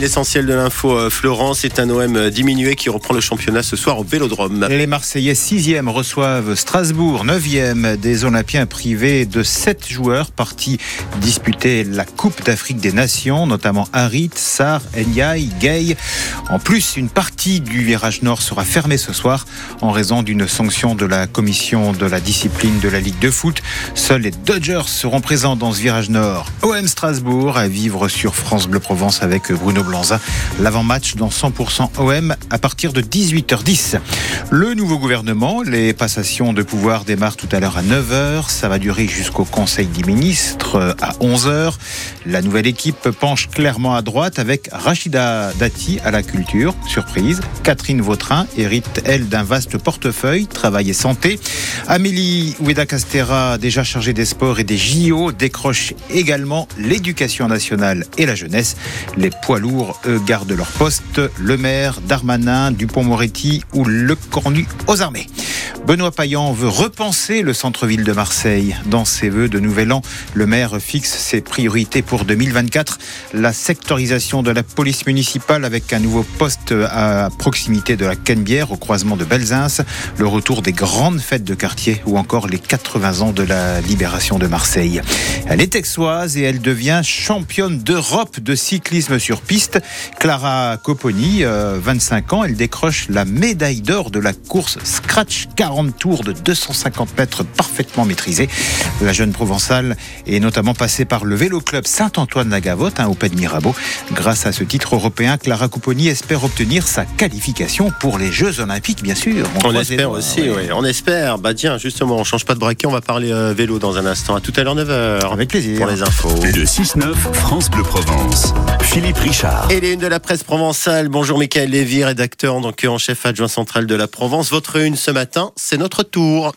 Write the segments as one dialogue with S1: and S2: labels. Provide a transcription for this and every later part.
S1: L'essentiel de l'info, euh, Florence, c'est un OM diminué qui reprend le championnat ce soir au Vélodrome.
S2: Les Marseillais 6e reçoivent Strasbourg 9e des Olympiens privés de 7 joueurs partis disputer la Coupe d'Afrique des Nations, notamment Harit, Sar, Ndiaye, Gay. En plus, une partie du virage nord sera fermée ce soir en raison d'une sanction de la commission de la discipline de la Ligue de foot. Seuls les Dodgers seront présents dans ce virage nord. OM Strasbourg à vivre sur France Bleu Provence avec Bruno L'avant-match dans 100% OM à partir de 18h10. Le nouveau gouvernement, les passations de pouvoir démarrent tout à l'heure à 9h. Ça va durer jusqu'au Conseil des ministres à 11h. La nouvelle équipe penche clairement à droite avec Rachida Dati à la culture, surprise. Catherine Vautrin hérite, elle, d'un vaste portefeuille, travail et santé. Amélie Oueda-Castera, déjà chargée des sports et des JO, décroche également l'éducation nationale et la jeunesse. Les poids lourds eux, gardent leur poste. Le maire, Darmanin, Dupont-Moretti ou Le Cornu aux armées. Benoît Payan veut repenser le centre-ville de Marseille. Dans ses vœux de nouvel an, le maire fixe ses priorités pour 2024. La sectorisation de la police municipale avec un nouveau poste à proximité de la Canebière au croisement de Belzins, le retour des grandes fêtes de quartier ou encore les 80 ans de la libération de Marseille. Elle est texoise et elle devient championne d'Europe de cyclisme sur piste. Clara Copponi, 25 ans, elle décroche la médaille d'or de la course Scratch 40 tours de 250 mètres parfaitement maîtrisés. La jeune provençale est notamment passée par le vélo club Saint-Antoine-la-Gavotte hein, au Pays de Mirabeau. Grâce à ce titre européen, Clara Copponi espère obtenir sa qualification pour les Jeux Olympiques, bien sûr.
S1: On, espère aussi, oui. On espère. Bah tiens, justement, on change pas de braquet, on va parler euh, vélo dans un instant. À tout à l'heure 9h.
S2: Avec plaisir.
S1: Pour les infos.
S3: Le 6-9, France Bleu Provence. Philippe Richard.
S1: Et les unes de la presse provençale. Bonjour Michael Lévy, rédacteur donc en chef adjoint central de la Provence. Votre une ce matin, c'est notre tour.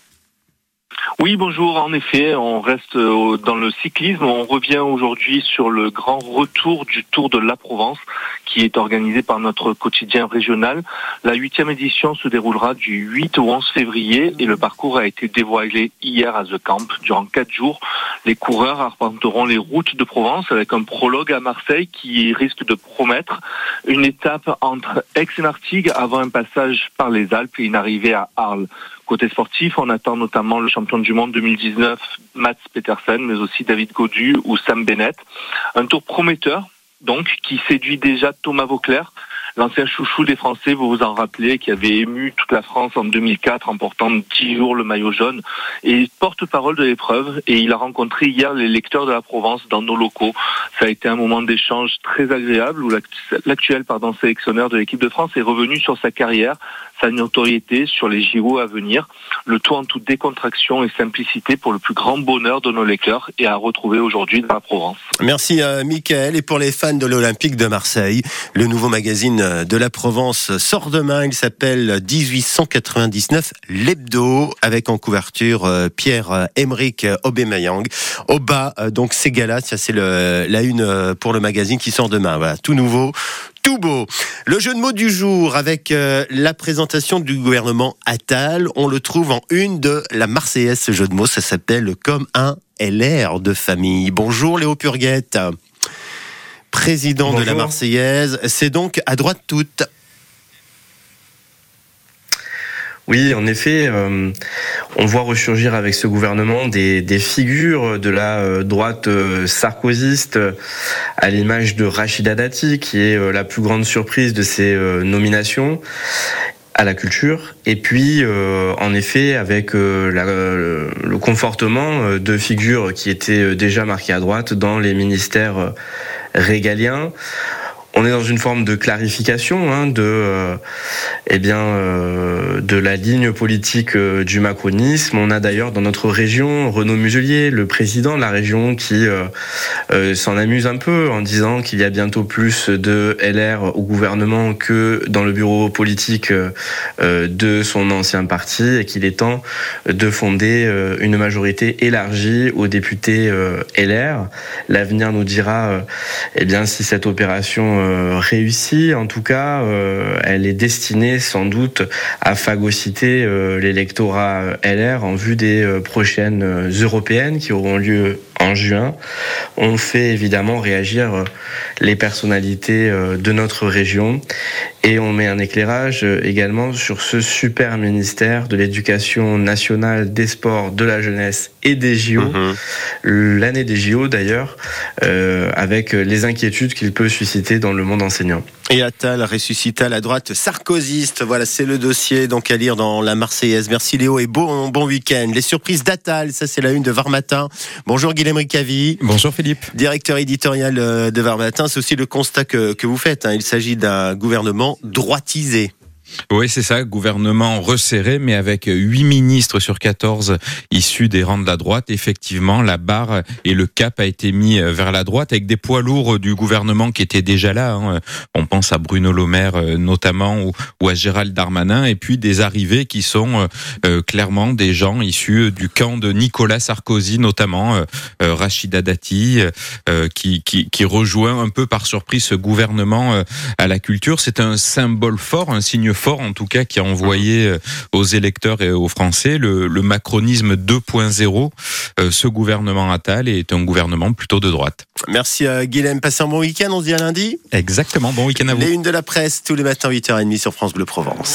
S4: Oui, bonjour. En effet, on reste dans le cyclisme. On revient aujourd'hui sur le grand retour du Tour de la Provence qui est organisé par notre quotidien régional. La huitième édition se déroulera du 8 au 11 février et le parcours a été dévoilé hier à The Camp. Durant quatre jours, les coureurs arpenteront les routes de Provence avec un prologue à Marseille qui risque de promettre une étape entre Aix et Martigues avant un passage par les Alpes et une arrivée à Arles. Côté sportif, on attend notamment le du monde 2019, Mats Petersen, mais aussi David Godu ou Sam Bennett. Un tour prometteur, donc, qui séduit déjà Thomas Vauclair, l'ancien chouchou des Français, vous vous en rappelez, qui avait ému toute la France en 2004 en portant 10 jours le maillot jaune, et porte-parole de l'épreuve, et il a rencontré hier les lecteurs de la Provence dans nos locaux. Ça a été un moment d'échange très agréable où l'actuel pardon sélectionneur de l'équipe de France est revenu sur sa carrière, sa notoriété sur les JO à venir, le tout en toute décontraction et simplicité pour le plus grand bonheur de nos lecteurs et à retrouver aujourd'hui dans la Provence.
S1: Merci à Michael et pour les fans de l'Olympique de Marseille, le nouveau magazine de la Provence sort demain, il s'appelle 1899 l'hebdo avec en couverture euh, Pierre Emerick Aubameyang. Au bas donc c'est Galas, ça c'est la une euh, pour le magazine qui sort demain. Voilà, tout nouveau, tout beau. Le jeu de mots du jour avec euh, la présentation du gouvernement Attal, on le trouve en une de la Marseillaise. Ce jeu de mots, ça s'appelle comme un LR de famille. Bonjour Léo Purguette, président de la Marseillaise. C'est donc à droite toute.
S5: Oui, en effet, euh, on voit ressurgir avec ce gouvernement des, figures de la euh, droite euh, sarkozyste, à l'image de Rachida Dati, qui est la plus grande surprise de ces nominations à la culture, et puis en effet avec le confortement de figures qui étaient déjà marquées à droite dans les ministères régaliens on est dans une forme de clarification hein, de, euh, eh bien, euh, de la ligne politique euh, du macronisme. On a d'ailleurs dans notre région Renaud Muselier, le président de la région, qui s'en amuse un peu en disant qu'il y a bientôt plus de LR au gouvernement que dans le bureau politique de son ancien parti et qu'il est temps de fonder une majorité élargie aux députés LR. L'avenir nous dira, eh bien, si cette opération euh, réussie. En tout cas, euh, elle est destinée sans doute à phagocyter euh, l'électorat LR en vue des prochaines européennes qui auront lieu en juin, on fait évidemment réagir euh, les personnalités euh, de notre région et on met un éclairage euh, également sur ce super ministère de l'éducation nationale, des sports, de la jeunesse et des JO, mhm. l'année des JO d'ailleurs, avec les inquiétudes qu'il peut susciter dans le monde enseignant.
S1: Et Attal ressuscita la droite sarkozyste. Voilà, c'est le dossier donc à lire dans la Marseillaise. Merci Léo et bon, bon week-end. Les surprises d'Attal, ça c'est la une de Var Matin. Bonjour Guillaume Ricavi.
S6: Bonjour Philippe.
S1: Directeur éditorial euh, de Var Matin. C'est aussi le constat que, que vous faites. Hein. Il s'agit d'un gouvernement droitisé.
S6: Oui, c'est ça, gouvernement resserré, mais avec 8 ministres sur 14 issus des rangs de la droite. Effectivement, la barre et le cap a été mis euh, vers la droite avec des poids lourds du gouvernement qui étaient déjà là. Hein. On pense à Bruno Le Maire euh, notamment ou, à Gérald Darmanin, et puis des arrivées qui sont euh, clairement des gens issus du camp de Nicolas Sarkozy, notamment Rachida Dati, qui, qui rejoint un peu par surprise ce gouvernement à la culture. C'est un symbole fort, un signe fort en tout cas qui a envoyé euh, aux électeurs et aux Français le, macronisme 2.0. Euh, ce gouvernement Attal est un gouvernement plutôt de droite.
S1: Merci euh, Guilhem, passez un bon week-end, on se dit à lundi.
S6: Exactement, bon week-end à vous.
S1: Les une de la presse tous les matins 8h30 sur France Bleu Provence.